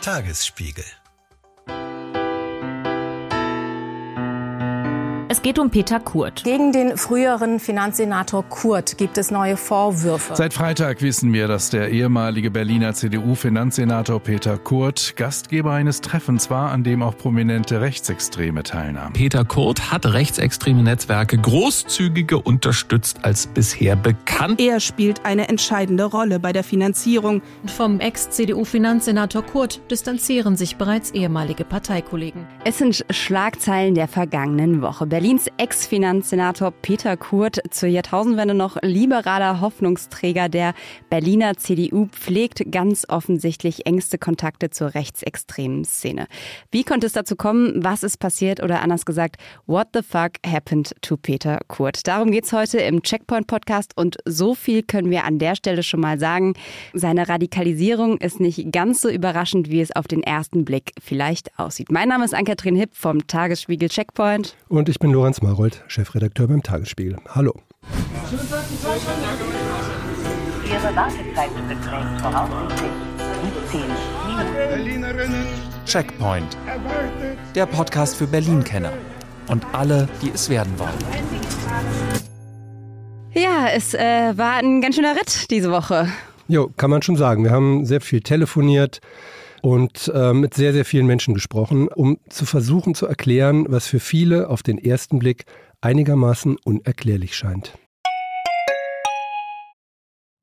Tagesspiegel Es geht um Peter Kurt. Gegen den früheren Finanzsenator Kurt gibt es neue Vorwürfe. Seit Freitag wissen wir, dass der ehemalige Berliner CDU-Finanzsenator Peter Kurt Gastgeber eines Treffens war, an dem auch prominente Rechtsextreme teilnahmen. Peter Kurt hat rechtsextreme Netzwerke großzügiger unterstützt als bisher bekannt. Er spielt eine entscheidende Rolle bei der Finanzierung. Vom Ex-CDU-Finanzsenator Kurt distanzieren sich bereits ehemalige Parteikollegen. Es sind Schlagzeilen der vergangenen Woche. Berlins Ex-Finanzsenator Peter Kurt, zur Jahrtausendwende noch liberaler Hoffnungsträger der Berliner CDU, pflegt ganz offensichtlich engste Kontakte zur rechtsextremen Szene. Wie konnte es dazu kommen? Was ist passiert? Oder anders gesagt, what the fuck happened to Peter Kurt? Darum geht's heute im Checkpoint-Podcast und so viel können wir an der Stelle schon mal sagen. Seine Radikalisierung ist nicht ganz so überraschend, wie es auf den ersten Blick vielleicht aussieht. Mein Name ist Ann-Kathrin Hipp vom Tagesspiegel Checkpoint. Und ich bin Lorenz Marold, Chefredakteur beim Tagesspiegel. Hallo. Ihre Wartezeit beträgt voraussichtlich 17 Minuten. Checkpoint. Der Podcast für Berlin-Kenner. Und alle, die es werden wollen. Ja, es äh, war ein ganz schöner Ritt diese Woche. Jo, kann man schon sagen. Wir haben sehr viel telefoniert und äh, mit sehr, sehr vielen Menschen gesprochen, um zu versuchen zu erklären, was für viele auf den ersten Blick einigermaßen unerklärlich scheint.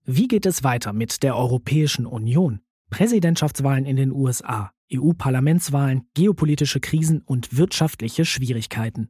Wie geht es weiter mit der Europäischen Union? Präsidentschaftswahlen in den USA, EU-Parlamentswahlen, geopolitische Krisen und wirtschaftliche Schwierigkeiten.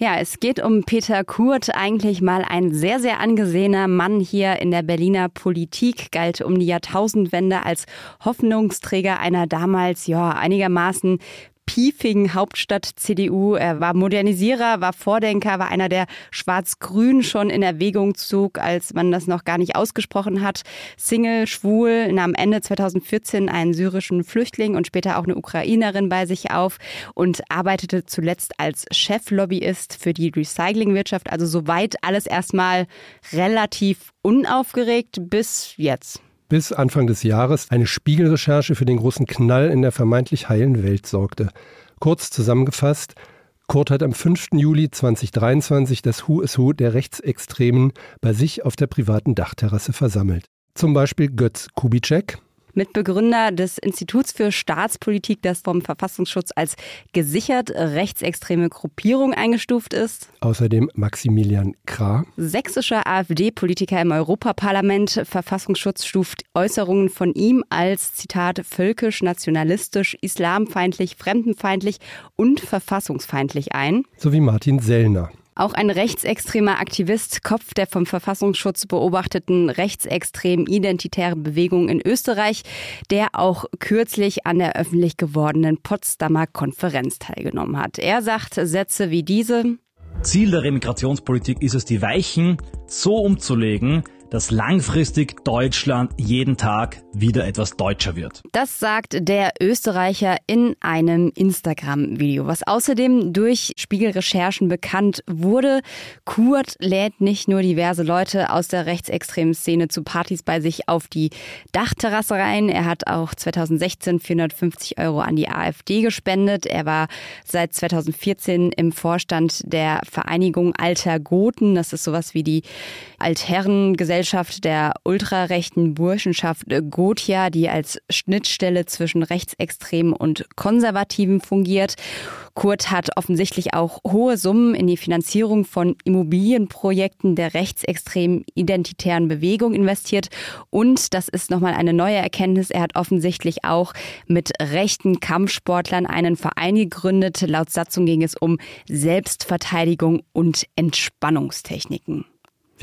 Ja, es geht um Peter Kurt, eigentlich mal ein sehr, sehr angesehener Mann hier in der Berliner Politik, galt um die Jahrtausendwende als Hoffnungsträger einer damals ja einigermaßen piefigen Hauptstadt CDU. Er war Modernisierer, war Vordenker, war einer, der Schwarz-Grün schon in Erwägung zog, als man das noch gar nicht ausgesprochen hat. Single, schwul, nahm Ende 2014 einen syrischen Flüchtling und später auch eine Ukrainerin bei sich auf und arbeitete zuletzt als Cheflobbyist für die Recyclingwirtschaft. Also soweit alles erstmal relativ unaufgeregt bis jetzt bis Anfang des Jahres eine Spiegelrecherche für den großen Knall in der vermeintlich heilen Welt sorgte. Kurz zusammengefasst, Kurt hat am 5. Juli 2023 das Who is Who der Rechtsextremen bei sich auf der privaten Dachterrasse versammelt. Zum Beispiel Götz Kubitschek, Mitbegründer des Instituts für Staatspolitik, das vom Verfassungsschutz als gesichert rechtsextreme Gruppierung eingestuft ist. Außerdem Maximilian Krah. Sächsischer AfD-Politiker im Europaparlament. Verfassungsschutz stuft Äußerungen von ihm als, Zitat, völkisch, nationalistisch, islamfeindlich, fremdenfeindlich und verfassungsfeindlich ein. Sowie Martin Sellner. Auch ein rechtsextremer Aktivist, Kopf der vom Verfassungsschutz beobachteten rechtsextremen identitären Bewegung in Österreich, der auch kürzlich an der öffentlich gewordenen Potsdamer Konferenz teilgenommen hat. Er sagt Sätze wie diese. Ziel der Remigrationspolitik ist es, die Weichen so umzulegen, dass langfristig Deutschland jeden Tag wieder etwas deutscher wird. Das sagt der Österreicher in einem Instagram-Video, was außerdem durch Spiegelrecherchen bekannt wurde. Kurt lädt nicht nur diverse Leute aus der rechtsextremen Szene zu Partys bei sich auf die Dachterrasse rein. Er hat auch 2016 450 Euro an die AfD gespendet. Er war seit 2014 im Vorstand der Vereinigung Alter Goten. Das ist sowas wie die Altherrengesellschaft Gesellschaft der ultrarechten Burschenschaft Gotia, die als Schnittstelle zwischen Rechtsextremen und Konservativen fungiert. Kurt hat offensichtlich auch hohe Summen in die Finanzierung von Immobilienprojekten der rechtsextremen identitären Bewegung investiert. Und das ist nochmal eine neue Erkenntnis. Er hat offensichtlich auch mit rechten Kampfsportlern einen Verein gegründet. Laut Satzung ging es um Selbstverteidigung und Entspannungstechniken.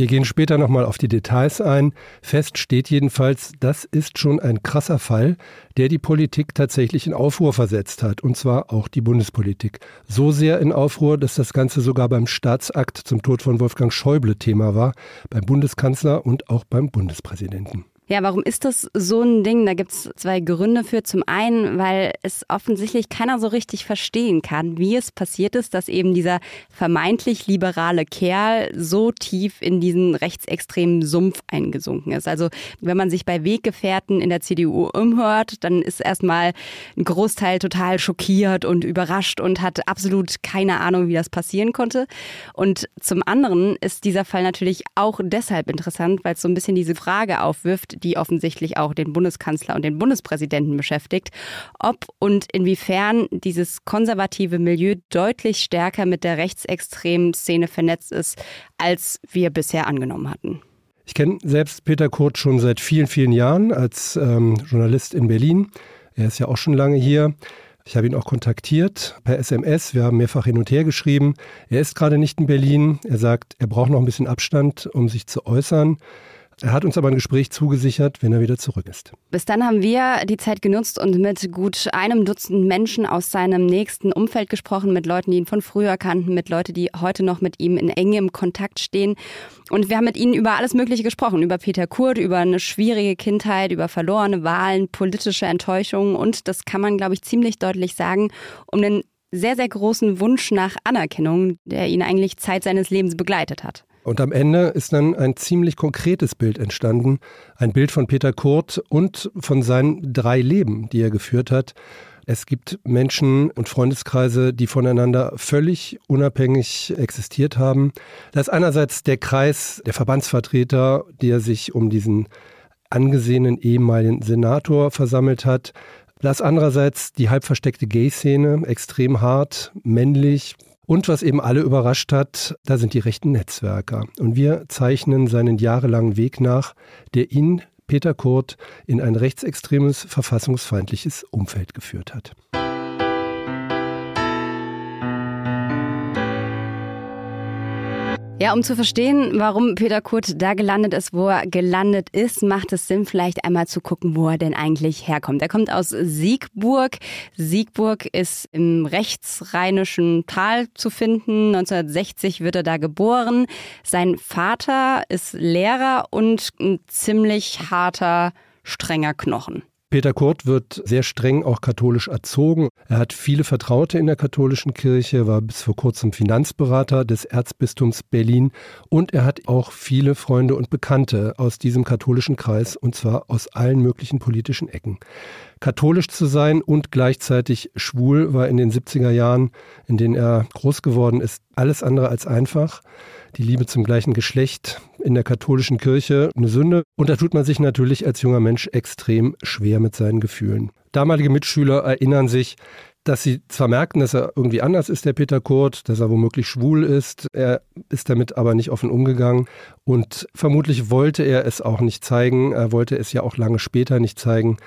Wir gehen später nochmal auf die Details ein. Fest steht jedenfalls, das ist schon ein krasser Fall, der die Politik tatsächlich in Aufruhr versetzt hat, und zwar auch die Bundespolitik. So sehr in Aufruhr, dass das Ganze sogar beim Staatsakt zum Tod von Wolfgang Schäuble Thema war, beim Bundeskanzler und auch beim Bundespräsidenten. Ja, warum ist das so ein Ding? Da gibt es zwei Gründe für. Zum einen, weil es offensichtlich keiner so richtig verstehen kann, wie es passiert ist, dass eben dieser vermeintlich liberale Kerl so tief in diesen rechtsextremen Sumpf eingesunken ist. Also wenn man sich bei Weggefährten in der CDU umhört, dann ist erstmal ein Großteil total schockiert und überrascht und hat absolut keine Ahnung, wie das passieren konnte. Und zum anderen ist dieser Fall natürlich auch deshalb interessant, weil es so ein bisschen diese Frage aufwirft, die offensichtlich auch den Bundeskanzler und den Bundespräsidenten beschäftigt, ob und inwiefern dieses konservative Milieu deutlich stärker mit der rechtsextremen Szene vernetzt ist, als wir bisher angenommen hatten. Ich kenne selbst Peter Kurt schon seit vielen, vielen Jahren als ähm, Journalist in Berlin. Er ist ja auch schon lange hier. Ich habe ihn auch kontaktiert per SMS. Wir haben mehrfach hin und her geschrieben. Er ist gerade nicht in Berlin. Er sagt, er braucht noch ein bisschen Abstand, um sich zu äußern. Er hat uns aber ein Gespräch zugesichert, wenn er wieder zurück ist. Bis dann haben wir die Zeit genutzt und mit gut einem Dutzend Menschen aus seinem nächsten Umfeld gesprochen, mit Leuten, die ihn von früher kannten, mit Leuten, die heute noch mit ihm in engem Kontakt stehen. Und wir haben mit ihnen über alles Mögliche gesprochen, über Peter Kurt, über eine schwierige Kindheit, über verlorene Wahlen, politische Enttäuschungen und, das kann man, glaube ich, ziemlich deutlich sagen, um den sehr, sehr großen Wunsch nach Anerkennung, der ihn eigentlich Zeit seines Lebens begleitet hat. Und am Ende ist dann ein ziemlich konkretes Bild entstanden. Ein Bild von Peter Kurt und von seinen drei Leben, die er geführt hat. Es gibt Menschen und Freundeskreise, die voneinander völlig unabhängig existiert haben. Da ist einerseits der Kreis der Verbandsvertreter, der sich um diesen angesehenen ehemaligen Senator versammelt hat. Da ist andererseits die halb versteckte Gay-Szene, extrem hart, männlich, und was eben alle überrascht hat, da sind die rechten Netzwerker. Und wir zeichnen seinen jahrelangen Weg nach, der ihn, Peter Kurt, in ein rechtsextremes, verfassungsfeindliches Umfeld geführt hat. Ja, um zu verstehen, warum Peter Kurt da gelandet ist, wo er gelandet ist, macht es Sinn, vielleicht einmal zu gucken, wo er denn eigentlich herkommt. Er kommt aus Siegburg. Siegburg ist im rechtsrheinischen Tal zu finden. 1960 wird er da geboren. Sein Vater ist Lehrer und ein ziemlich harter, strenger Knochen. Peter Kurt wird sehr streng auch katholisch erzogen. Er hat viele Vertraute in der katholischen Kirche, war bis vor kurzem Finanzberater des Erzbistums Berlin und er hat auch viele Freunde und Bekannte aus diesem katholischen Kreis und zwar aus allen möglichen politischen Ecken. Katholisch zu sein und gleichzeitig schwul war in den 70er Jahren, in denen er groß geworden ist, alles andere als einfach die Liebe zum gleichen Geschlecht in der katholischen Kirche eine Sünde. Und da tut man sich natürlich als junger Mensch extrem schwer mit seinen Gefühlen. Damalige Mitschüler erinnern sich, dass sie zwar merkten, dass er irgendwie anders ist, der Peter Kurt, dass er womöglich schwul ist, er ist damit aber nicht offen umgegangen und vermutlich wollte er es auch nicht zeigen, er wollte es ja auch lange später nicht zeigen.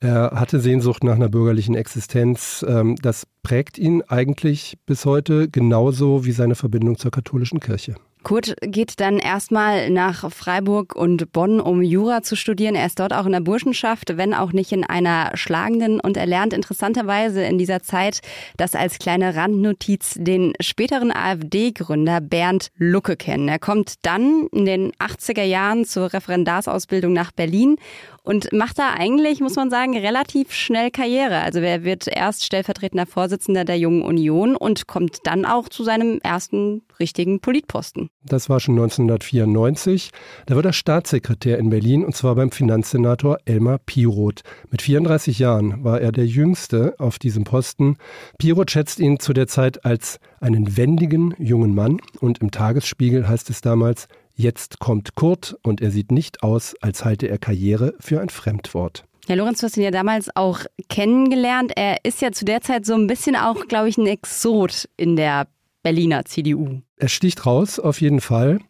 Er hatte Sehnsucht nach einer bürgerlichen Existenz. Ähm, das prägt ihn eigentlich bis heute genauso wie seine Verbindung zur katholischen Kirche. Kurt geht dann erstmal nach Freiburg und Bonn, um Jura zu studieren. Er ist dort auch in der Burschenschaft, wenn auch nicht in einer schlagenden. Und er lernt interessanterweise in dieser Zeit, das als kleine Randnotiz, den späteren AfD-Gründer Bernd Lucke kennen. Er kommt dann in den 80er Jahren zur Referendarsausbildung nach Berlin und macht da eigentlich, muss man sagen, relativ schnell Karriere. Also er wird erst stellvertretender Vorsitzender der Jungen Union und kommt dann auch zu seinem ersten richtigen Politposten. Das war schon 1994. Da wird er Staatssekretär in Berlin und zwar beim Finanzsenator Elmar Piroth. Mit 34 Jahren war er der Jüngste auf diesem Posten. Piroth schätzt ihn zu der Zeit als einen wendigen jungen Mann und im Tagesspiegel heißt es damals, Jetzt kommt Kurt und er sieht nicht aus, als halte er Karriere für ein Fremdwort. Herr Lorenz, du hast ihn ja damals auch kennengelernt. Er ist ja zu der Zeit so ein bisschen auch, glaube ich, ein Exot in der Berliner CDU. Er sticht raus, auf jeden Fall.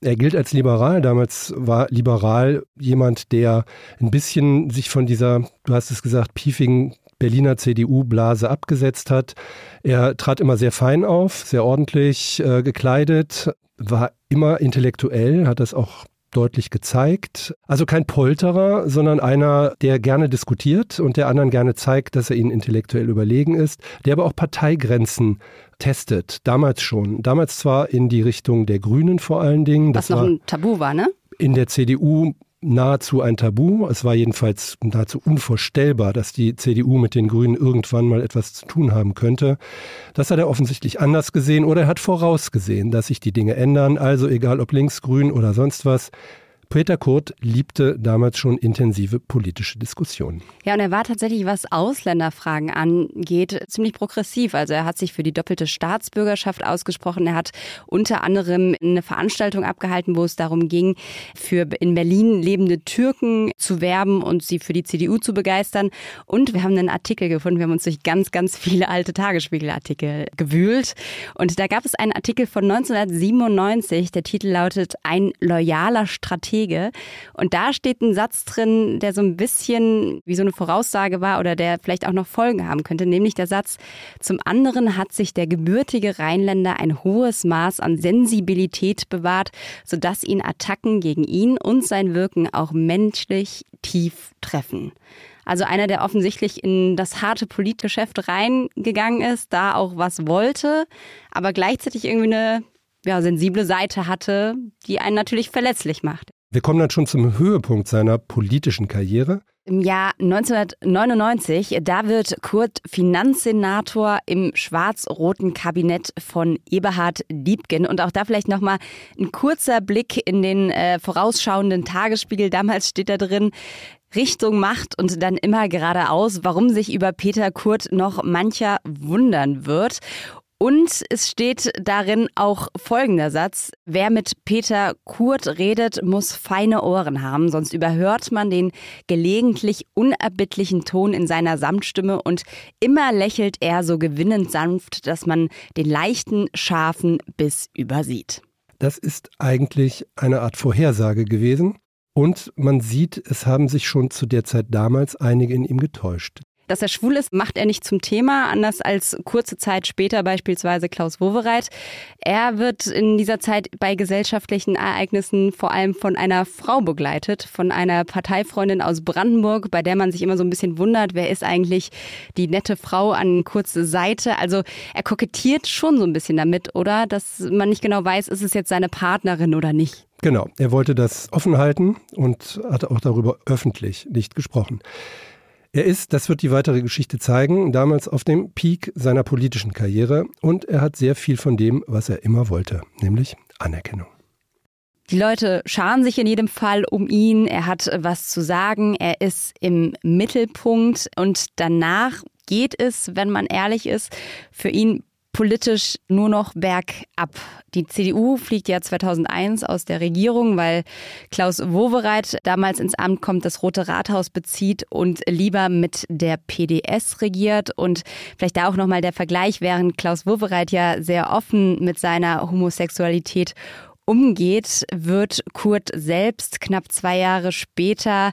Er gilt als liberal. Damals war liberal jemand, der ein bisschen sich von dieser, du hast es gesagt, piefigen Berliner CDU-Blase abgesetzt hat. Er trat immer sehr fein auf, sehr ordentlich äh, gekleidet, war immer intellektuell, hat das auch deutlich gezeigt. Also kein Polterer, sondern einer, der gerne diskutiert und der anderen gerne zeigt, dass er ihnen intellektuell überlegen ist, der aber auch Parteigrenzen testet, damals schon. Damals zwar in die Richtung der Grünen vor allen Dingen. Was noch ein Tabu war, ne? In der CDU nahezu ein Tabu. Es war jedenfalls nahezu unvorstellbar, dass die CDU mit den Grünen irgendwann mal etwas zu tun haben könnte. Das hat er offensichtlich anders gesehen oder er hat vorausgesehen, dass sich die Dinge ändern. Also egal ob links, grün oder sonst was, Peter Kurt liebte damals schon intensive politische Diskussionen. Ja, und er war tatsächlich, was Ausländerfragen angeht, ziemlich progressiv. Also er hat sich für die doppelte Staatsbürgerschaft ausgesprochen. Er hat unter anderem eine Veranstaltung abgehalten, wo es darum ging, für in Berlin lebende Türken zu werben und sie für die CDU zu begeistern. Und wir haben einen Artikel gefunden. Wir haben uns durch ganz, ganz viele alte Tagesspiegelartikel gewühlt. Und da gab es einen Artikel von 1997. Der Titel lautet Ein loyaler Stratege Wege. Und da steht ein Satz drin, der so ein bisschen wie so eine Voraussage war oder der vielleicht auch noch Folgen haben könnte, nämlich der Satz, zum anderen hat sich der gebürtige Rheinländer ein hohes Maß an Sensibilität bewahrt, sodass ihn Attacken gegen ihn und sein Wirken auch menschlich tief treffen. Also einer, der offensichtlich in das harte Politgeschäft reingegangen ist, da auch was wollte, aber gleichzeitig irgendwie eine ja, sensible Seite hatte, die einen natürlich verletzlich macht. Wir kommen dann schon zum Höhepunkt seiner politischen Karriere. Im Jahr 1999, da wird Kurt Finanzsenator im schwarz-roten Kabinett von Eberhard Diebken. Und auch da vielleicht nochmal ein kurzer Blick in den äh, vorausschauenden Tagesspiegel. Damals steht da drin, Richtung Macht und dann immer geradeaus, warum sich über Peter Kurt noch mancher wundern wird. Und es steht darin auch folgender Satz. Wer mit Peter Kurt redet, muss feine Ohren haben, sonst überhört man den gelegentlich unerbittlichen Ton in seiner Samtstimme und immer lächelt er so gewinnend sanft, dass man den leichten, scharfen Biss übersieht. Das ist eigentlich eine Art Vorhersage gewesen. Und man sieht, es haben sich schon zu der Zeit damals einige in ihm getäuscht. Dass er schwul ist, macht er nicht zum Thema, anders als kurze Zeit später beispielsweise Klaus Wowereit. Er wird in dieser Zeit bei gesellschaftlichen Ereignissen vor allem von einer Frau begleitet, von einer Parteifreundin aus Brandenburg, bei der man sich immer so ein bisschen wundert, wer ist eigentlich die nette Frau an kurze Seite. Also er kokettiert schon so ein bisschen damit, oder? Dass man nicht genau weiß, ist es jetzt seine Partnerin oder nicht. Genau, er wollte das offen halten und hat auch darüber öffentlich nicht gesprochen. Er ist, das wird die weitere Geschichte zeigen, damals auf dem Peak seiner politischen Karriere und er hat sehr viel von dem, was er immer wollte, nämlich Anerkennung. Die Leute scharen sich in jedem Fall um ihn. Er hat was zu sagen. Er ist im Mittelpunkt und danach geht es, wenn man ehrlich ist, für ihn politisch nur noch bergab. Die CDU fliegt ja 2001 aus der Regierung, weil Klaus Wowereit damals ins Amt kommt, das Rote Rathaus bezieht und lieber mit der PDS regiert. Und vielleicht da auch nochmal der Vergleich, während Klaus Wowereit ja sehr offen mit seiner Homosexualität umgeht, wird Kurt selbst knapp zwei Jahre später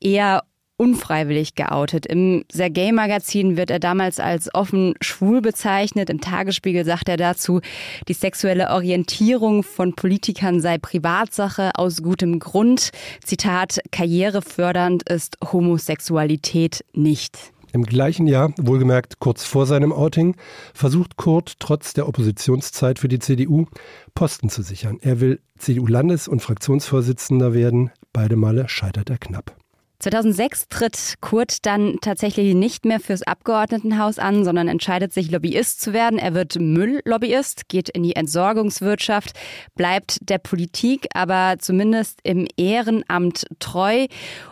eher unfreiwillig geoutet. Im Sergei-Magazin wird er damals als offen schwul bezeichnet. Im Tagesspiegel sagt er dazu, die sexuelle Orientierung von Politikern sei Privatsache aus gutem Grund. Zitat, karrierefördernd ist Homosexualität nicht. Im gleichen Jahr, wohlgemerkt kurz vor seinem Outing, versucht Kurt trotz der Oppositionszeit für die CDU Posten zu sichern. Er will CDU-Landes- und Fraktionsvorsitzender werden. Beide Male scheitert er knapp. 2006 tritt Kurt dann tatsächlich nicht mehr fürs Abgeordnetenhaus an, sondern entscheidet sich, Lobbyist zu werden. Er wird Mülllobbyist, geht in die Entsorgungswirtschaft, bleibt der Politik, aber zumindest im Ehrenamt treu.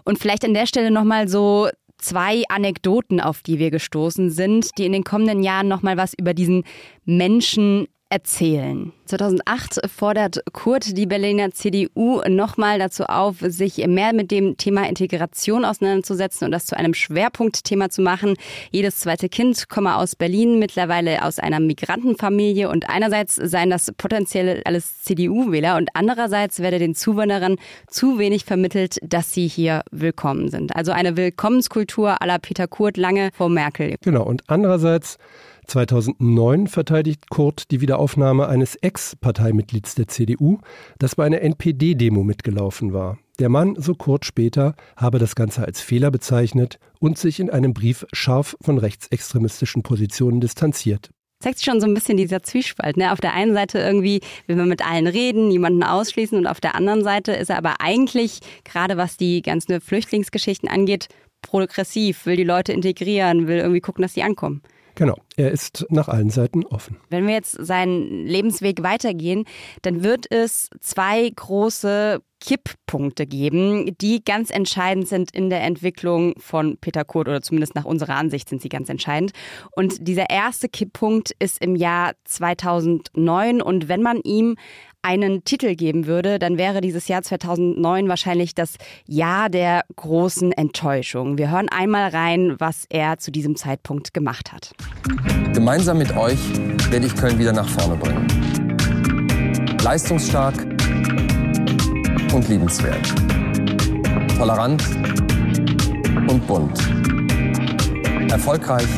Und vielleicht an der Stelle nochmal so zwei Anekdoten, auf die wir gestoßen sind, die in den kommenden Jahren nochmal was über diesen Menschen erzählen. 2008 fordert Kurt die Berliner CDU nochmal dazu auf, sich mehr mit dem Thema Integration auseinanderzusetzen und das zu einem Schwerpunktthema zu machen. Jedes zweite Kind komme aus Berlin, mittlerweile aus einer Migrantenfamilie und einerseits seien das potenziell alles CDU-Wähler und andererseits werde den Zuwanderern zu wenig vermittelt, dass sie hier willkommen sind. Also eine Willkommenskultur aller Peter Kurt lange vor Merkel. Genau, und andererseits 2009 verteidigt Kurt die Wiederaufnahme eines Ex-Parteimitglieds der CDU, das bei einer NPD-Demo mitgelaufen war. Der Mann, so Kurt später, habe das Ganze als Fehler bezeichnet und sich in einem Brief scharf von rechtsextremistischen Positionen distanziert zeigt sich schon so ein bisschen dieser Zwiespalt. Ne? Auf der einen Seite irgendwie will man mit allen reden, niemanden ausschließen und auf der anderen Seite ist er aber eigentlich, gerade was die ganzen Flüchtlingsgeschichten angeht, progressiv, will die Leute integrieren, will irgendwie gucken, dass sie ankommen. Genau, er ist nach allen Seiten offen. Wenn wir jetzt seinen Lebensweg weitergehen, dann wird es zwei große Kipppunkte geben, die ganz entscheidend sind in der Entwicklung von Peter Kurt oder zumindest nach unserer Ansicht sind sie ganz entscheidend. Und dieser erste Kipppunkt ist im Jahr 2009 und wenn man ihm einen Titel geben würde, dann wäre dieses Jahr 2009 wahrscheinlich das Jahr der großen Enttäuschung. Wir hören einmal rein, was er zu diesem Zeitpunkt gemacht hat. Gemeinsam mit euch werde ich Köln wieder nach vorne bringen. Leistungsstark und liebenswert. Tolerant und bunt. Erfolgreich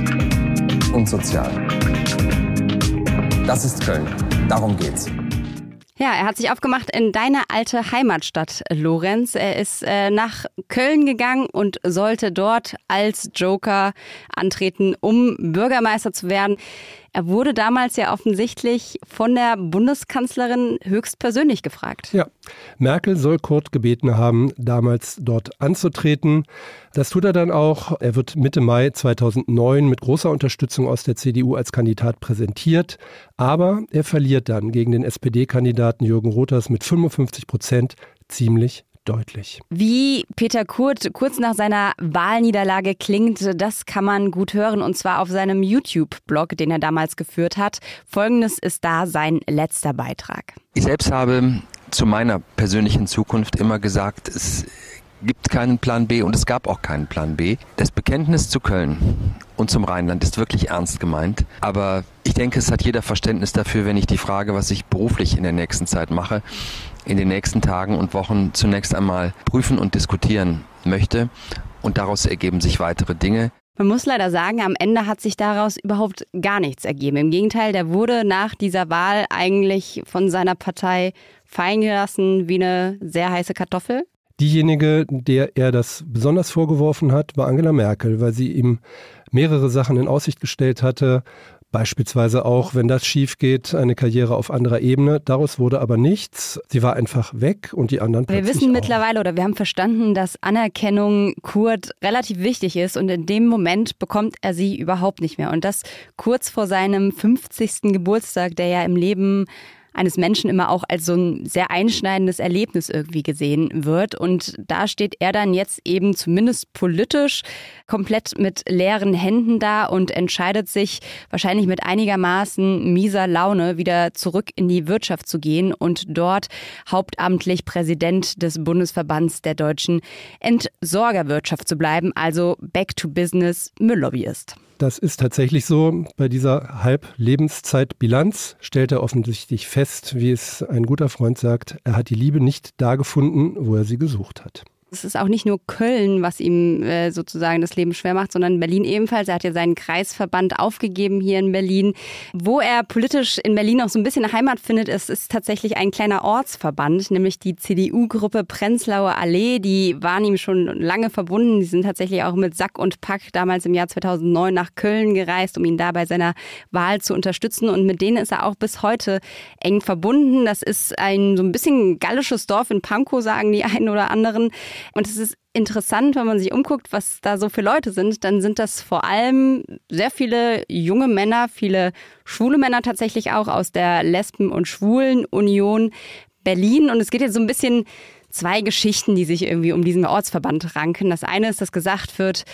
und sozial. Das ist Köln. Darum geht's. Ja, er hat sich aufgemacht in deine alte Heimatstadt, Lorenz. Er ist äh, nach Köln gegangen und sollte dort als Joker antreten, um Bürgermeister zu werden. Er wurde damals ja offensichtlich von der Bundeskanzlerin höchstpersönlich gefragt. Ja, Merkel soll Kurt gebeten haben, damals dort anzutreten. Das tut er dann auch. Er wird Mitte Mai 2009 mit großer Unterstützung aus der CDU als Kandidat präsentiert. Aber er verliert dann gegen den SPD-Kandidaten Jürgen Rothers mit 55 Prozent ziemlich deutlich. Wie Peter Kurt kurz nach seiner Wahlniederlage klingt, das kann man gut hören und zwar auf seinem YouTube-Blog, den er damals geführt hat. Folgendes ist da sein letzter Beitrag. Ich selbst habe zu meiner persönlichen Zukunft immer gesagt, es gibt keinen Plan B und es gab auch keinen Plan B. Das Bekenntnis zu Köln und zum Rheinland ist wirklich ernst gemeint. Aber ich denke, es hat jeder Verständnis dafür, wenn ich die Frage, was ich beruflich in der nächsten Zeit mache, in den nächsten Tagen und Wochen zunächst einmal prüfen und diskutieren möchte. Und daraus ergeben sich weitere Dinge. Man muss leider sagen, am Ende hat sich daraus überhaupt gar nichts ergeben. Im Gegenteil, der wurde nach dieser Wahl eigentlich von seiner Partei fallen gelassen wie eine sehr heiße Kartoffel. Diejenige, der er das besonders vorgeworfen hat, war Angela Merkel, weil sie ihm mehrere Sachen in Aussicht gestellt hatte, Beispielsweise auch, wenn das schief geht, eine Karriere auf anderer Ebene. Daraus wurde aber nichts. Sie war einfach weg und die anderen Wir wissen mittlerweile oder wir haben verstanden, dass Anerkennung Kurt relativ wichtig ist und in dem Moment bekommt er sie überhaupt nicht mehr. Und das kurz vor seinem 50. Geburtstag, der ja im Leben eines Menschen immer auch als so ein sehr einschneidendes Erlebnis irgendwie gesehen wird. Und da steht er dann jetzt eben zumindest politisch komplett mit leeren Händen da und entscheidet sich wahrscheinlich mit einigermaßen mieser Laune wieder zurück in die Wirtschaft zu gehen und dort hauptamtlich Präsident des Bundesverbands der deutschen Entsorgerwirtschaft zu bleiben, also Back to Business Mülllobbyist. Das ist tatsächlich so. Bei dieser Halblebenszeitbilanz stellt er offensichtlich fest, wie es ein guter Freund sagt, er hat die Liebe nicht da gefunden, wo er sie gesucht hat. Es ist auch nicht nur Köln, was ihm äh, sozusagen das Leben schwer macht, sondern Berlin ebenfalls. Er hat ja seinen Kreisverband aufgegeben hier in Berlin. Wo er politisch in Berlin auch so ein bisschen Heimat findet, ist, ist tatsächlich ein kleiner Ortsverband, nämlich die CDU-Gruppe Prenzlauer Allee. Die waren ihm schon lange verbunden. Die sind tatsächlich auch mit Sack und Pack damals im Jahr 2009 nach Köln gereist, um ihn da bei seiner Wahl zu unterstützen. Und mit denen ist er auch bis heute eng verbunden. Das ist ein so ein bisschen gallisches Dorf in Pankow, sagen die einen oder anderen. Und es ist interessant, wenn man sich umguckt, was da so für Leute sind, dann sind das vor allem sehr viele junge Männer, viele schwule Männer tatsächlich auch aus der Lesben- und Schwulen-Union Berlin. Und es geht jetzt so ein bisschen zwei Geschichten, die sich irgendwie um diesen Ortsverband ranken. Das eine ist, dass gesagt wird,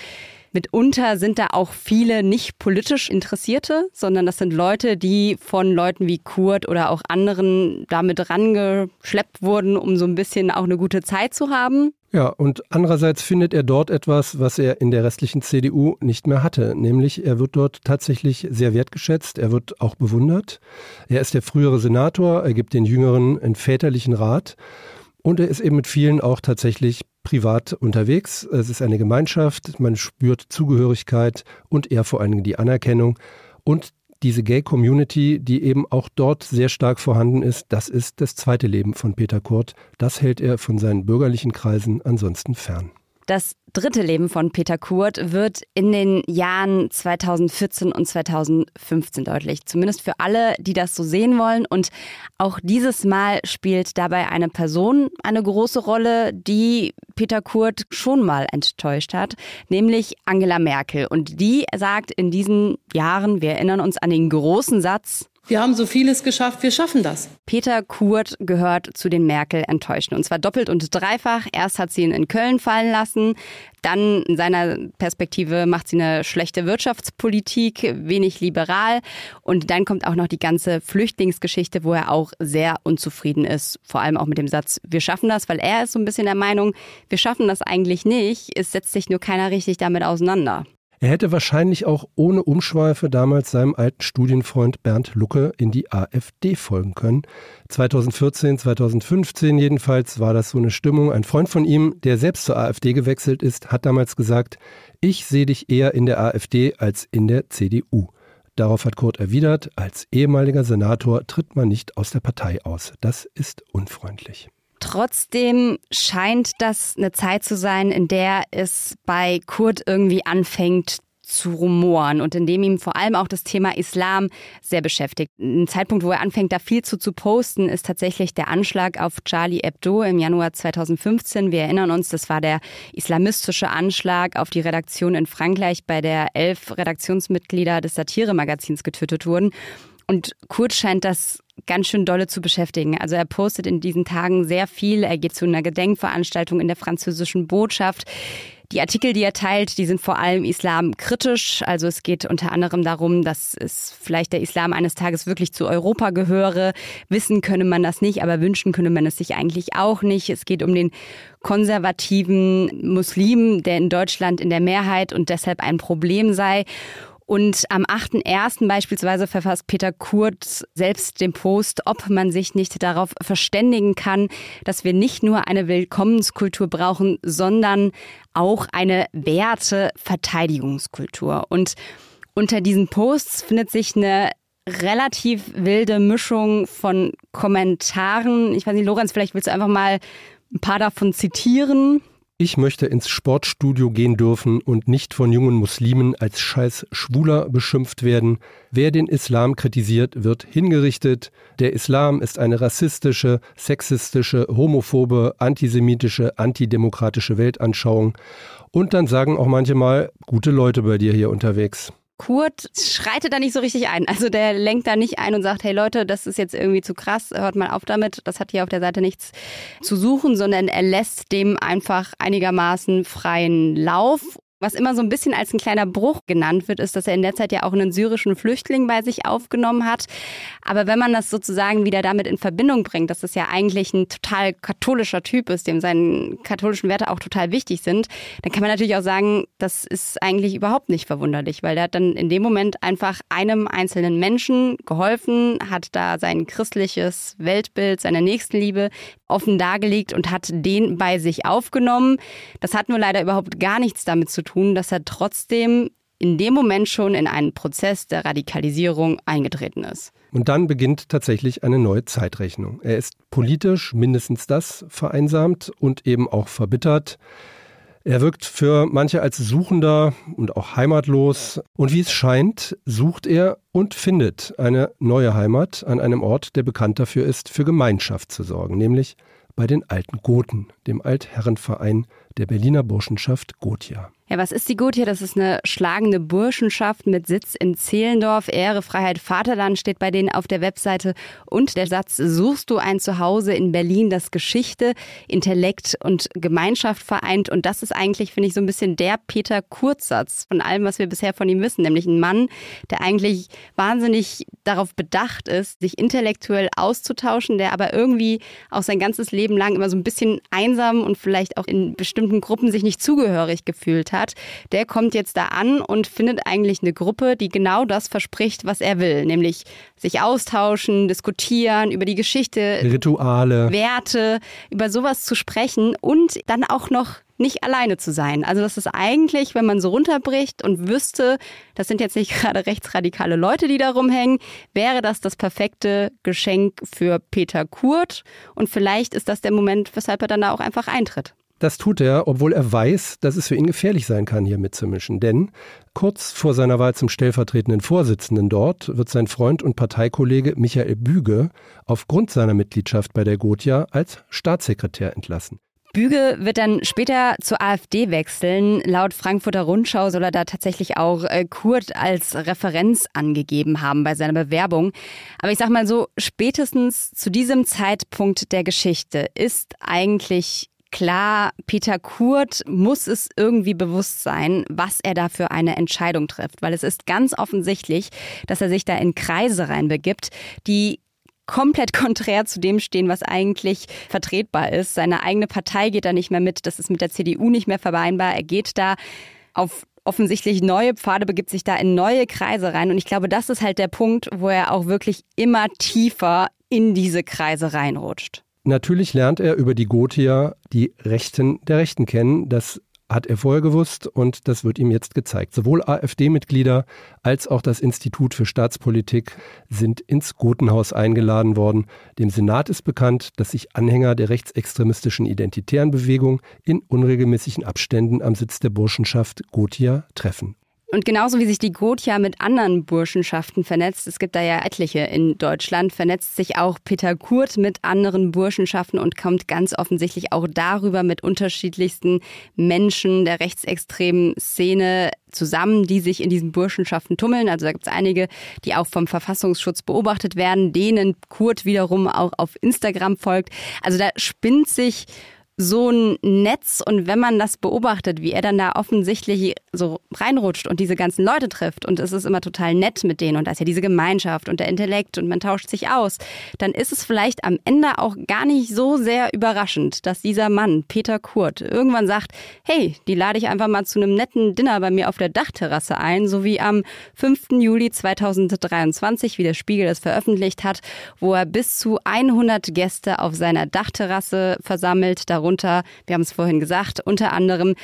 Mitunter sind da auch viele nicht politisch Interessierte, sondern das sind Leute, die von Leuten wie Kurt oder auch anderen damit rangeschleppt wurden, um so ein bisschen auch eine gute Zeit zu haben. Ja, und andererseits findet er dort etwas, was er in der restlichen CDU nicht mehr hatte, nämlich er wird dort tatsächlich sehr wertgeschätzt, er wird auch bewundert. Er ist der frühere Senator, er gibt den Jüngeren einen väterlichen Rat und er ist eben mit vielen auch tatsächlich privat unterwegs. Es ist eine Gemeinschaft, man spürt Zugehörigkeit und er vor allen Dingen die Anerkennung. Und diese Gay-Community, die eben auch dort sehr stark vorhanden ist, das ist das zweite Leben von Peter Kurt. Das hält er von seinen bürgerlichen Kreisen ansonsten fern. Das dritte Leben von Peter Kurt wird in den Jahren 2014 und 2015 deutlich. Zumindest für alle, die das so sehen wollen. Und auch dieses Mal spielt dabei eine Person eine große Rolle, die Peter Kurt schon mal enttäuscht hat, nämlich Angela Merkel. Und die sagt in diesen Jahren, wir erinnern uns an den großen Satz, wir haben so vieles geschafft, wir schaffen das. Peter Kurt gehört zu den Merkel-Enttäuschten. Und zwar doppelt und dreifach. Erst hat sie ihn in Köln fallen lassen. Dann in seiner Perspektive macht sie eine schlechte Wirtschaftspolitik, wenig liberal. Und dann kommt auch noch die ganze Flüchtlingsgeschichte, wo er auch sehr unzufrieden ist. Vor allem auch mit dem Satz, wir schaffen das, weil er ist so ein bisschen der Meinung, wir schaffen das eigentlich nicht. Es setzt sich nur keiner richtig damit auseinander. Er hätte wahrscheinlich auch ohne Umschweife damals seinem alten Studienfreund Bernd Lucke in die AfD folgen können. 2014, 2015 jedenfalls war das so eine Stimmung. Ein Freund von ihm, der selbst zur AfD gewechselt ist, hat damals gesagt, ich sehe dich eher in der AfD als in der CDU. Darauf hat Kurt erwidert, als ehemaliger Senator tritt man nicht aus der Partei aus. Das ist unfreundlich. Trotzdem scheint das eine Zeit zu sein, in der es bei Kurt irgendwie anfängt zu rumoren und in dem ihm vor allem auch das Thema Islam sehr beschäftigt. Ein Zeitpunkt, wo er anfängt, da viel zu, zu posten, ist tatsächlich der Anschlag auf Charlie Hebdo im Januar 2015. Wir erinnern uns, das war der islamistische Anschlag auf die Redaktion in Frankreich, bei der elf Redaktionsmitglieder des Satire-Magazins getötet wurden. Und Kurt scheint das ganz schön dolle zu beschäftigen. Also er postet in diesen Tagen sehr viel. Er geht zu einer Gedenkveranstaltung in der französischen Botschaft. Die Artikel, die er teilt, die sind vor allem islamkritisch. Also es geht unter anderem darum, dass es vielleicht der Islam eines Tages wirklich zu Europa gehöre. Wissen könne man das nicht, aber wünschen könne man es sich eigentlich auch nicht. Es geht um den konservativen Muslim, der in Deutschland in der Mehrheit und deshalb ein Problem sei. Und am 8.1. beispielsweise verfasst Peter Kurt selbst den Post, ob man sich nicht darauf verständigen kann, dass wir nicht nur eine Willkommenskultur brauchen, sondern auch eine Werteverteidigungskultur. Und unter diesen Posts findet sich eine relativ wilde Mischung von Kommentaren. Ich weiß nicht, Lorenz, vielleicht willst du einfach mal ein paar davon zitieren. Ich möchte ins Sportstudio gehen dürfen und nicht von jungen Muslimen als scheiß Schwuler beschimpft werden. Wer den Islam kritisiert, wird hingerichtet. Der Islam ist eine rassistische, sexistische, homophobe, antisemitische, antidemokratische Weltanschauung. Und dann sagen auch manche mal, gute Leute bei dir hier unterwegs. Kurt schreitet da nicht so richtig ein. Also der lenkt da nicht ein und sagt, hey Leute, das ist jetzt irgendwie zu krass, hört mal auf damit, das hat hier auf der Seite nichts zu suchen, sondern er lässt dem einfach einigermaßen freien Lauf was immer so ein bisschen als ein kleiner Bruch genannt wird, ist, dass er in der Zeit ja auch einen syrischen Flüchtling bei sich aufgenommen hat. Aber wenn man das sozusagen wieder damit in Verbindung bringt, dass das ja eigentlich ein total katholischer Typ ist, dem seine katholischen Werte auch total wichtig sind, dann kann man natürlich auch sagen, das ist eigentlich überhaupt nicht verwunderlich, weil er hat dann in dem Moment einfach einem einzelnen Menschen geholfen, hat da sein christliches Weltbild, seine Nächstenliebe offen dargelegt und hat den bei sich aufgenommen. Das hat nur leider überhaupt gar nichts damit zu tun, dass er trotzdem in dem Moment schon in einen Prozess der Radikalisierung eingetreten ist. Und dann beginnt tatsächlich eine neue Zeitrechnung. Er ist politisch mindestens das vereinsamt und eben auch verbittert. Er wirkt für manche als Suchender und auch heimatlos. Und wie es scheint, sucht er und findet eine neue Heimat an einem Ort, der bekannt dafür ist, für Gemeinschaft zu sorgen, nämlich bei den alten Goten, dem Altherrenverein der Berliner Burschenschaft Gotia. Ja, was ist die Gotia? Das ist eine schlagende Burschenschaft mit Sitz in Zehlendorf. Ehre, Freiheit, Vaterland steht bei denen auf der Webseite. Und der Satz, suchst du ein Zuhause in Berlin, das Geschichte, Intellekt und Gemeinschaft vereint. Und das ist eigentlich, finde ich, so ein bisschen der Peter Kurzsatz von allem, was wir bisher von ihm wissen. Nämlich ein Mann, der eigentlich wahnsinnig darauf bedacht ist, sich intellektuell auszutauschen, der aber irgendwie auch sein ganzes Leben lang immer so ein bisschen einsam und vielleicht auch in bestimmten Gruppen sich nicht zugehörig gefühlt hat, der kommt jetzt da an und findet eigentlich eine Gruppe, die genau das verspricht, was er will, nämlich sich austauschen, diskutieren über die Geschichte, Rituale, Werte, über sowas zu sprechen und dann auch noch nicht alleine zu sein. Also das ist eigentlich, wenn man so runterbricht und wüsste, das sind jetzt nicht gerade rechtsradikale Leute, die da rumhängen, wäre das das perfekte Geschenk für Peter Kurt. Und vielleicht ist das der Moment, weshalb er dann da auch einfach eintritt. Das tut er, obwohl er weiß, dass es für ihn gefährlich sein kann, hier mitzumischen. Denn kurz vor seiner Wahl zum stellvertretenden Vorsitzenden dort wird sein Freund und Parteikollege Michael Büge aufgrund seiner Mitgliedschaft bei der Gotia als Staatssekretär entlassen. Büge wird dann später zur AfD wechseln. Laut Frankfurter Rundschau soll er da tatsächlich auch äh, Kurt als Referenz angegeben haben bei seiner Bewerbung. Aber ich sag mal so, spätestens zu diesem Zeitpunkt der Geschichte ist eigentlich klar, Peter Kurt muss es irgendwie bewusst sein, was er da für eine Entscheidung trifft, weil es ist ganz offensichtlich, dass er sich da in Kreise reinbegibt, die komplett konträr zu dem stehen, was eigentlich vertretbar ist. Seine eigene Partei geht da nicht mehr mit, das ist mit der CDU nicht mehr vereinbar. Er geht da auf offensichtlich neue Pfade, begibt sich da in neue Kreise rein. Und ich glaube, das ist halt der Punkt, wo er auch wirklich immer tiefer in diese Kreise reinrutscht. Natürlich lernt er über die Gotia die Rechten der Rechten kennen. Das hat er vorher gewusst und das wird ihm jetzt gezeigt. Sowohl AfD-Mitglieder als auch das Institut für Staatspolitik sind ins Gotenhaus eingeladen worden. Dem Senat ist bekannt, dass sich Anhänger der rechtsextremistischen identitären Bewegung in unregelmäßigen Abständen am Sitz der Burschenschaft Gotia treffen. Und genauso wie sich die Gotia mit anderen Burschenschaften vernetzt, es gibt da ja etliche in Deutschland, vernetzt sich auch Peter Kurt mit anderen Burschenschaften und kommt ganz offensichtlich auch darüber mit unterschiedlichsten Menschen der rechtsextremen Szene zusammen, die sich in diesen Burschenschaften tummeln. Also da gibt es einige, die auch vom Verfassungsschutz beobachtet werden, denen Kurt wiederum auch auf Instagram folgt. Also da spinnt sich so ein Netz und wenn man das beobachtet, wie er dann da offensichtlich so reinrutscht und diese ganzen Leute trifft und es ist immer total nett mit denen und da ist ja diese Gemeinschaft und der Intellekt und man tauscht sich aus, dann ist es vielleicht am Ende auch gar nicht so sehr überraschend, dass dieser Mann, Peter Kurt, irgendwann sagt, hey, die lade ich einfach mal zu einem netten Dinner bei mir auf der Dachterrasse ein, so wie am 5. Juli 2023, wie der Spiegel es veröffentlicht hat, wo er bis zu 100 Gäste auf seiner Dachterrasse versammelt, darunter, wir haben es vorhin gesagt, unter anderem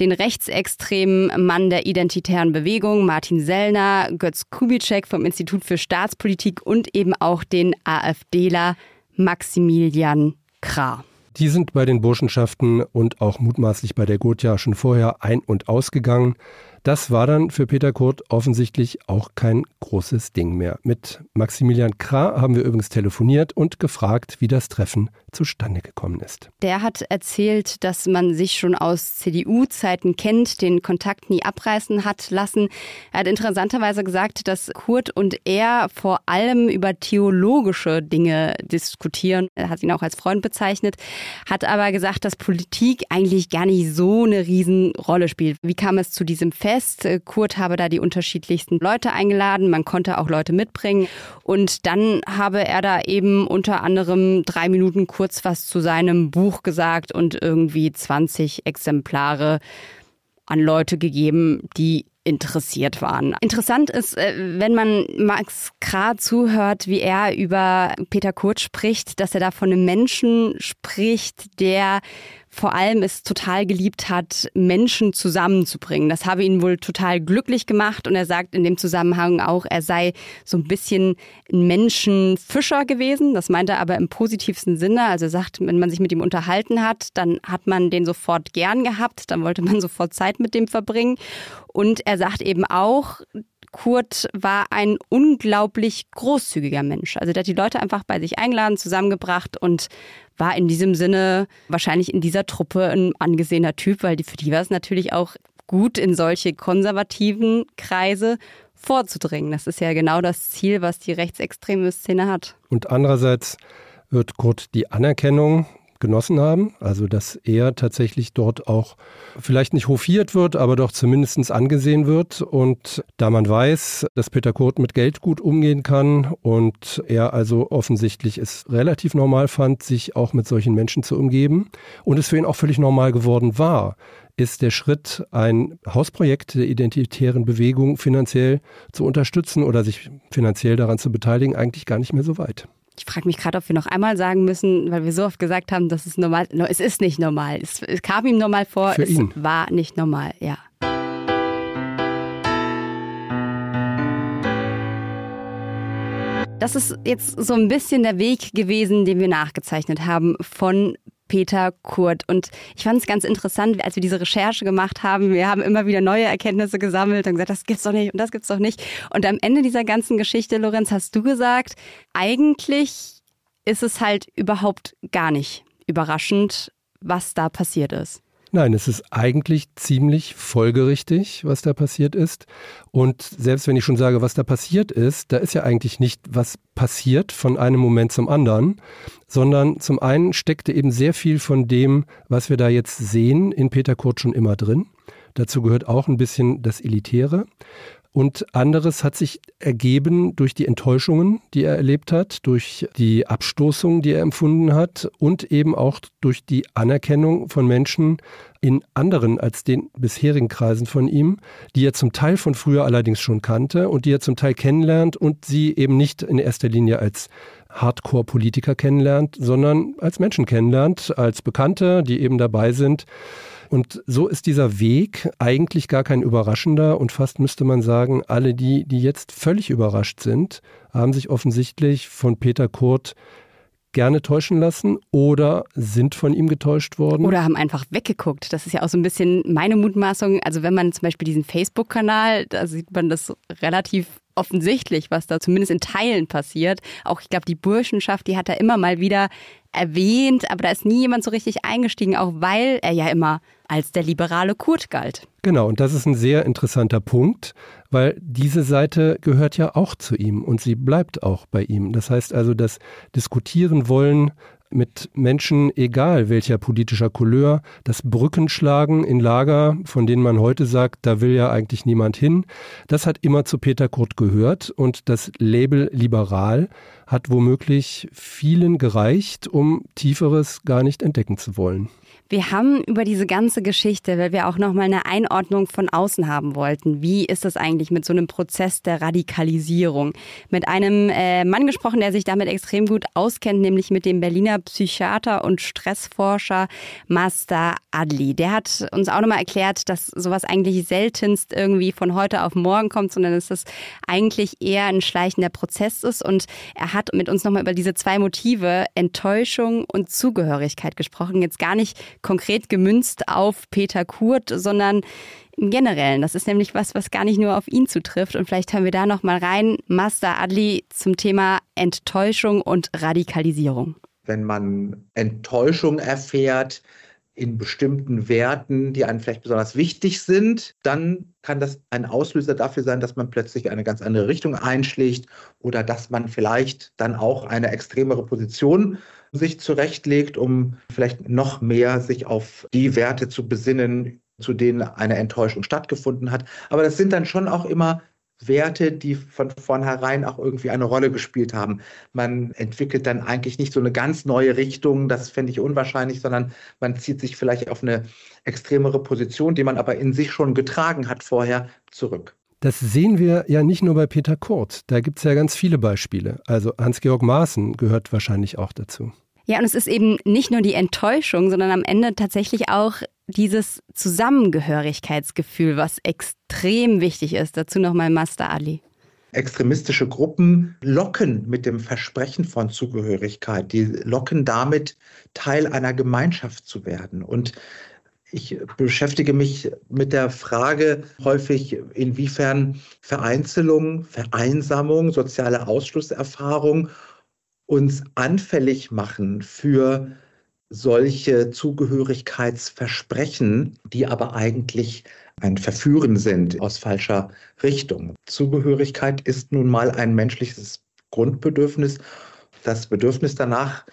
den rechtsextremen Mann der identitären Bewegung, Martin Sellner, Götz Kubitschek vom Institut für Staatspolitik und eben auch den AfDler Maximilian Krah. Die sind bei den Burschenschaften und auch mutmaßlich bei der Gotia schon vorher ein- und ausgegangen. Das war dann für Peter Kurt offensichtlich auch kein großes Ding mehr. Mit Maximilian Krah haben wir übrigens telefoniert und gefragt, wie das Treffen zustande gekommen ist. Der hat erzählt, dass man sich schon aus CDU-Zeiten kennt, den Kontakt nie abreißen hat lassen. Er hat interessanterweise gesagt, dass Kurt und er vor allem über theologische Dinge diskutieren. Er hat ihn auch als Freund bezeichnet, hat aber gesagt, dass Politik eigentlich gar nicht so eine Riesenrolle spielt. Wie kam es zu diesem Fest? Fest. Kurt habe da die unterschiedlichsten Leute eingeladen. Man konnte auch Leute mitbringen. Und dann habe er da eben unter anderem drei Minuten kurz was zu seinem Buch gesagt und irgendwie 20 Exemplare an Leute gegeben, die interessiert waren. Interessant ist, äh, wenn man Max Krah zuhört, wie er über Peter Kurt spricht, dass er da von einem Menschen spricht, der vor allem es total geliebt hat, Menschen zusammenzubringen. Das habe ihn wohl total glücklich gemacht und er sagt in dem Zusammenhang auch, er sei so ein bisschen ein Menschenfischer gewesen. Das meint er aber im positivsten Sinne. Also er sagt, wenn man sich mit ihm unterhalten hat, dann hat man den sofort gern gehabt, dann wollte man sofort Zeit mit dem verbringen. Und er sagt eben auch, Kurt war ein unglaublich großzügiger Mensch. Also der hat die Leute einfach bei sich eingeladen, zusammengebracht und war in diesem Sinne wahrscheinlich in dieser Truppe ein angesehener Typ, weil für die war es natürlich auch gut in solche konservativen Kreise vorzudringen. Das ist ja genau das Ziel, was die rechtsextreme Szene hat. Und andererseits wird Kurt die Anerkennung genossen haben. Also dass er tatsächlich dort auch vielleicht nicht hofiert wird, aber doch zumindest angesehen wird. Und da man weiß, dass Peter Kurt mit Geld gut umgehen kann und er also offensichtlich es relativ normal fand, sich auch mit solchen Menschen zu umgeben und es für ihn auch völlig normal geworden war, ist der Schritt, ein Hausprojekt der identitären Bewegung finanziell zu unterstützen oder sich finanziell daran zu beteiligen, eigentlich gar nicht mehr so weit. Ich frage mich gerade, ob wir noch einmal sagen müssen, weil wir so oft gesagt haben, dass es normal ist. Es ist nicht normal. Es, es kam ihm normal vor, Für es ihn. war nicht normal, ja. Das ist jetzt so ein bisschen der Weg gewesen, den wir nachgezeichnet haben von Peter Kurt. Und ich fand es ganz interessant, als wir diese Recherche gemacht haben. Wir haben immer wieder neue Erkenntnisse gesammelt und gesagt, das gibt's doch nicht und das gibt's doch nicht. Und am Ende dieser ganzen Geschichte, Lorenz, hast du gesagt, eigentlich ist es halt überhaupt gar nicht überraschend, was da passiert ist. Nein, es ist eigentlich ziemlich folgerichtig, was da passiert ist. Und selbst wenn ich schon sage, was da passiert ist, da ist ja eigentlich nicht was passiert von einem Moment zum anderen, sondern zum einen steckte eben sehr viel von dem, was wir da jetzt sehen, in Peter Kurt schon immer drin. Dazu gehört auch ein bisschen das Elitäre. Und anderes hat sich ergeben durch die Enttäuschungen, die er erlebt hat, durch die Abstoßung, die er empfunden hat und eben auch durch die Anerkennung von Menschen in anderen als den bisherigen Kreisen von ihm, die er zum Teil von früher allerdings schon kannte und die er zum Teil kennenlernt und sie eben nicht in erster Linie als Hardcore-Politiker kennenlernt, sondern als Menschen kennenlernt, als Bekannte, die eben dabei sind und so ist dieser Weg eigentlich gar kein überraschender und fast müsste man sagen, alle die, die jetzt völlig überrascht sind, haben sich offensichtlich von Peter Kurt gerne täuschen lassen oder sind von ihm getäuscht worden. Oder haben einfach weggeguckt. Das ist ja auch so ein bisschen meine Mutmaßung. Also wenn man zum Beispiel diesen Facebook-Kanal, da sieht man das relativ offensichtlich, was da zumindest in Teilen passiert. Auch ich glaube, die Burschenschaft, die hat da immer mal wieder erwähnt, aber da ist nie jemand so richtig eingestiegen, auch weil er ja immer als der liberale Kurt galt. Genau, und das ist ein sehr interessanter Punkt, weil diese Seite gehört ja auch zu ihm und sie bleibt auch bei ihm. Das heißt also, das Diskutieren wollen mit Menschen, egal welcher politischer Couleur, das Brückenschlagen in Lager, von denen man heute sagt, da will ja eigentlich niemand hin, das hat immer zu Peter Kurt gehört und das Label liberal hat womöglich vielen gereicht, um Tieferes gar nicht entdecken zu wollen. Wir haben über diese ganze Geschichte, weil wir auch noch mal eine Einordnung von außen haben wollten. Wie ist das eigentlich mit so einem Prozess der Radikalisierung? Mit einem äh, Mann gesprochen, der sich damit extrem gut auskennt, nämlich mit dem Berliner Psychiater und Stressforscher Master Adli. Der hat uns auch noch mal erklärt, dass sowas eigentlich seltenst irgendwie von heute auf morgen kommt, sondern dass das eigentlich eher ein schleichender Prozess ist. Und er hat mit uns noch mal über diese zwei Motive Enttäuschung und Zugehörigkeit gesprochen. Jetzt gar nicht konkret gemünzt auf Peter Kurt, sondern im Generellen. Das ist nämlich was, was gar nicht nur auf ihn zutrifft. Und vielleicht hören wir da noch mal rein. Master Adli zum Thema Enttäuschung und Radikalisierung. Wenn man Enttäuschung erfährt, in bestimmten Werten, die einem vielleicht besonders wichtig sind, dann kann das ein Auslöser dafür sein, dass man plötzlich eine ganz andere Richtung einschlägt oder dass man vielleicht dann auch eine extremere Position sich zurechtlegt, um vielleicht noch mehr sich auf die Werte zu besinnen, zu denen eine Enttäuschung stattgefunden hat. Aber das sind dann schon auch immer Werte, die von vornherein auch irgendwie eine Rolle gespielt haben. Man entwickelt dann eigentlich nicht so eine ganz neue Richtung, das fände ich unwahrscheinlich, sondern man zieht sich vielleicht auf eine extremere Position, die man aber in sich schon getragen hat vorher, zurück. Das sehen wir ja nicht nur bei Peter Kurt. Da gibt es ja ganz viele Beispiele. Also Hans-Georg Maaßen gehört wahrscheinlich auch dazu. Ja, und es ist eben nicht nur die Enttäuschung, sondern am Ende tatsächlich auch dieses Zusammengehörigkeitsgefühl, was extrem wichtig ist. Dazu nochmal Master Ali. Extremistische Gruppen locken mit dem Versprechen von Zugehörigkeit. Die locken damit, Teil einer Gemeinschaft zu werden. Und ich beschäftige mich mit der Frage häufig, inwiefern Vereinzelung, Vereinsamung, soziale Ausschlusserfahrung uns anfällig machen für solche Zugehörigkeitsversprechen, die aber eigentlich ein Verführen sind aus falscher Richtung. Zugehörigkeit ist nun mal ein menschliches Grundbedürfnis. Das Bedürfnis danach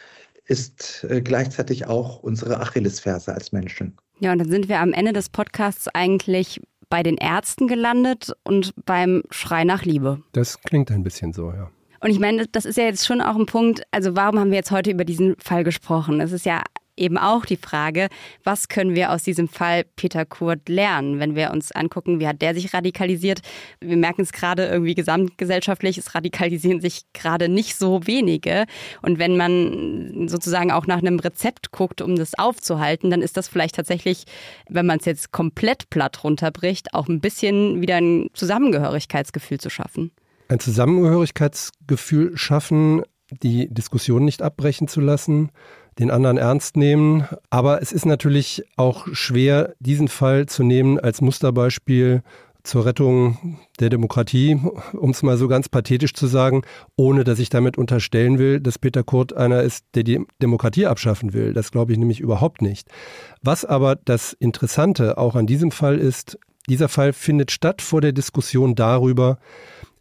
ist äh, gleichzeitig auch unsere Achillesferse als Menschen. Ja, und dann sind wir am Ende des Podcasts eigentlich bei den Ärzten gelandet und beim Schrei nach Liebe. Das klingt ein bisschen so, ja. Und ich meine, das ist ja jetzt schon auch ein Punkt, also warum haben wir jetzt heute über diesen Fall gesprochen? Es ist ja eben auch die Frage, was können wir aus diesem Fall Peter Kurt lernen, wenn wir uns angucken, wie hat der sich radikalisiert. Wir merken es gerade irgendwie gesamtgesellschaftlich, es radikalisieren sich gerade nicht so wenige. Und wenn man sozusagen auch nach einem Rezept guckt, um das aufzuhalten, dann ist das vielleicht tatsächlich, wenn man es jetzt komplett platt runterbricht, auch ein bisschen wieder ein Zusammengehörigkeitsgefühl zu schaffen. Ein Zusammengehörigkeitsgefühl schaffen, die Diskussion nicht abbrechen zu lassen, den anderen ernst nehmen. Aber es ist natürlich auch schwer, diesen Fall zu nehmen als Musterbeispiel zur Rettung der Demokratie, um es mal so ganz pathetisch zu sagen, ohne dass ich damit unterstellen will, dass Peter Kurt einer ist, der die Demokratie abschaffen will. Das glaube ich nämlich überhaupt nicht. Was aber das Interessante auch an diesem Fall ist, dieser Fall findet statt vor der Diskussion darüber,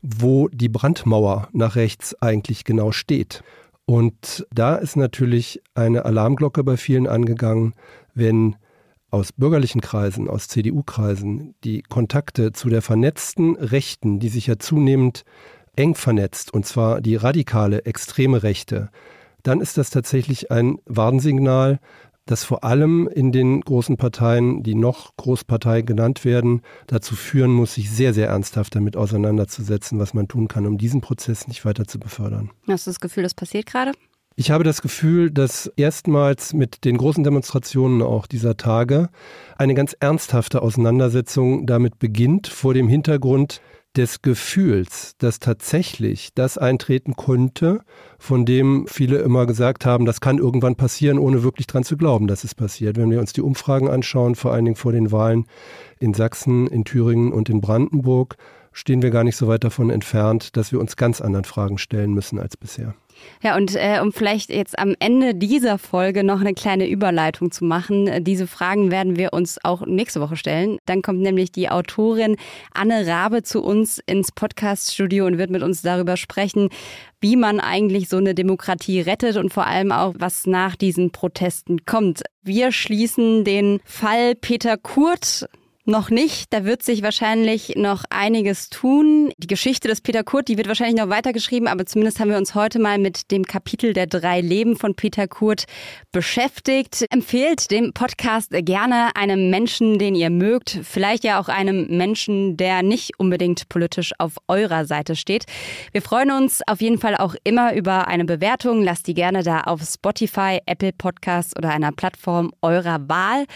wo die Brandmauer nach rechts eigentlich genau steht. Und da ist natürlich eine Alarmglocke bei vielen angegangen, wenn aus bürgerlichen Kreisen, aus CDU-Kreisen die Kontakte zu der vernetzten Rechten, die sich ja zunehmend eng vernetzt, und zwar die radikale, extreme Rechte, dann ist das tatsächlich ein Warnsignal, das vor allem in den großen Parteien, die noch Großpartei genannt werden, dazu führen muss, sich sehr, sehr ernsthaft damit auseinanderzusetzen, was man tun kann, um diesen Prozess nicht weiter zu befördern. Hast du das Gefühl, das passiert gerade? Ich habe das Gefühl, dass erstmals mit den großen Demonstrationen auch dieser Tage eine ganz ernsthafte Auseinandersetzung damit beginnt, vor dem Hintergrund des Gefühls, dass tatsächlich das eintreten konnte, von dem viele immer gesagt haben, das kann irgendwann passieren, ohne wirklich dran zu glauben, dass es passiert. Wenn wir uns die Umfragen anschauen, vor allen Dingen vor den Wahlen in Sachsen, in Thüringen und in Brandenburg, stehen wir gar nicht so weit davon entfernt, dass wir uns ganz anderen Fragen stellen müssen als bisher. Ja, und äh, um vielleicht jetzt am Ende dieser Folge noch eine kleine Überleitung zu machen, äh, diese Fragen werden wir uns auch nächste Woche stellen. Dann kommt nämlich die Autorin Anne Rabe zu uns ins Podcaststudio und wird mit uns darüber sprechen, wie man eigentlich so eine Demokratie rettet und vor allem auch, was nach diesen Protesten kommt. Wir schließen den Fall Peter Kurt noch nicht. Da wird sich wahrscheinlich noch einiges tun. Die Geschichte des Peter Kurt, die wird wahrscheinlich noch weitergeschrieben, aber zumindest haben wir uns heute mal mit dem Kapitel der drei Leben von Peter Kurt beschäftigt. Empfehlt dem Podcast gerne einem Menschen, den ihr mögt, vielleicht ja auch einem Menschen, der nicht unbedingt politisch auf eurer Seite steht. Wir freuen uns auf jeden Fall auch immer über eine Bewertung. Lasst die gerne da auf Spotify, Apple Podcasts oder einer Plattform eurer Wahl.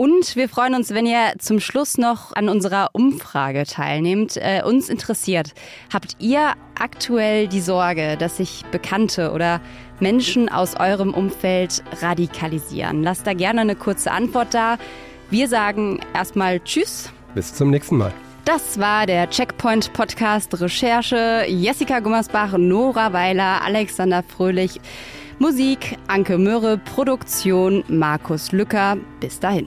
Und wir freuen uns, wenn ihr zum Schluss noch an unserer Umfrage teilnehmt. Äh, uns interessiert, habt ihr aktuell die Sorge, dass sich Bekannte oder Menschen aus eurem Umfeld radikalisieren? Lasst da gerne eine kurze Antwort da. Wir sagen erstmal Tschüss. Bis zum nächsten Mal. Das war der Checkpoint Podcast Recherche. Jessica Gummersbach, Nora Weiler, Alexander Fröhlich. Musik Anke Möhre, Produktion Markus Lücker. Bis dahin.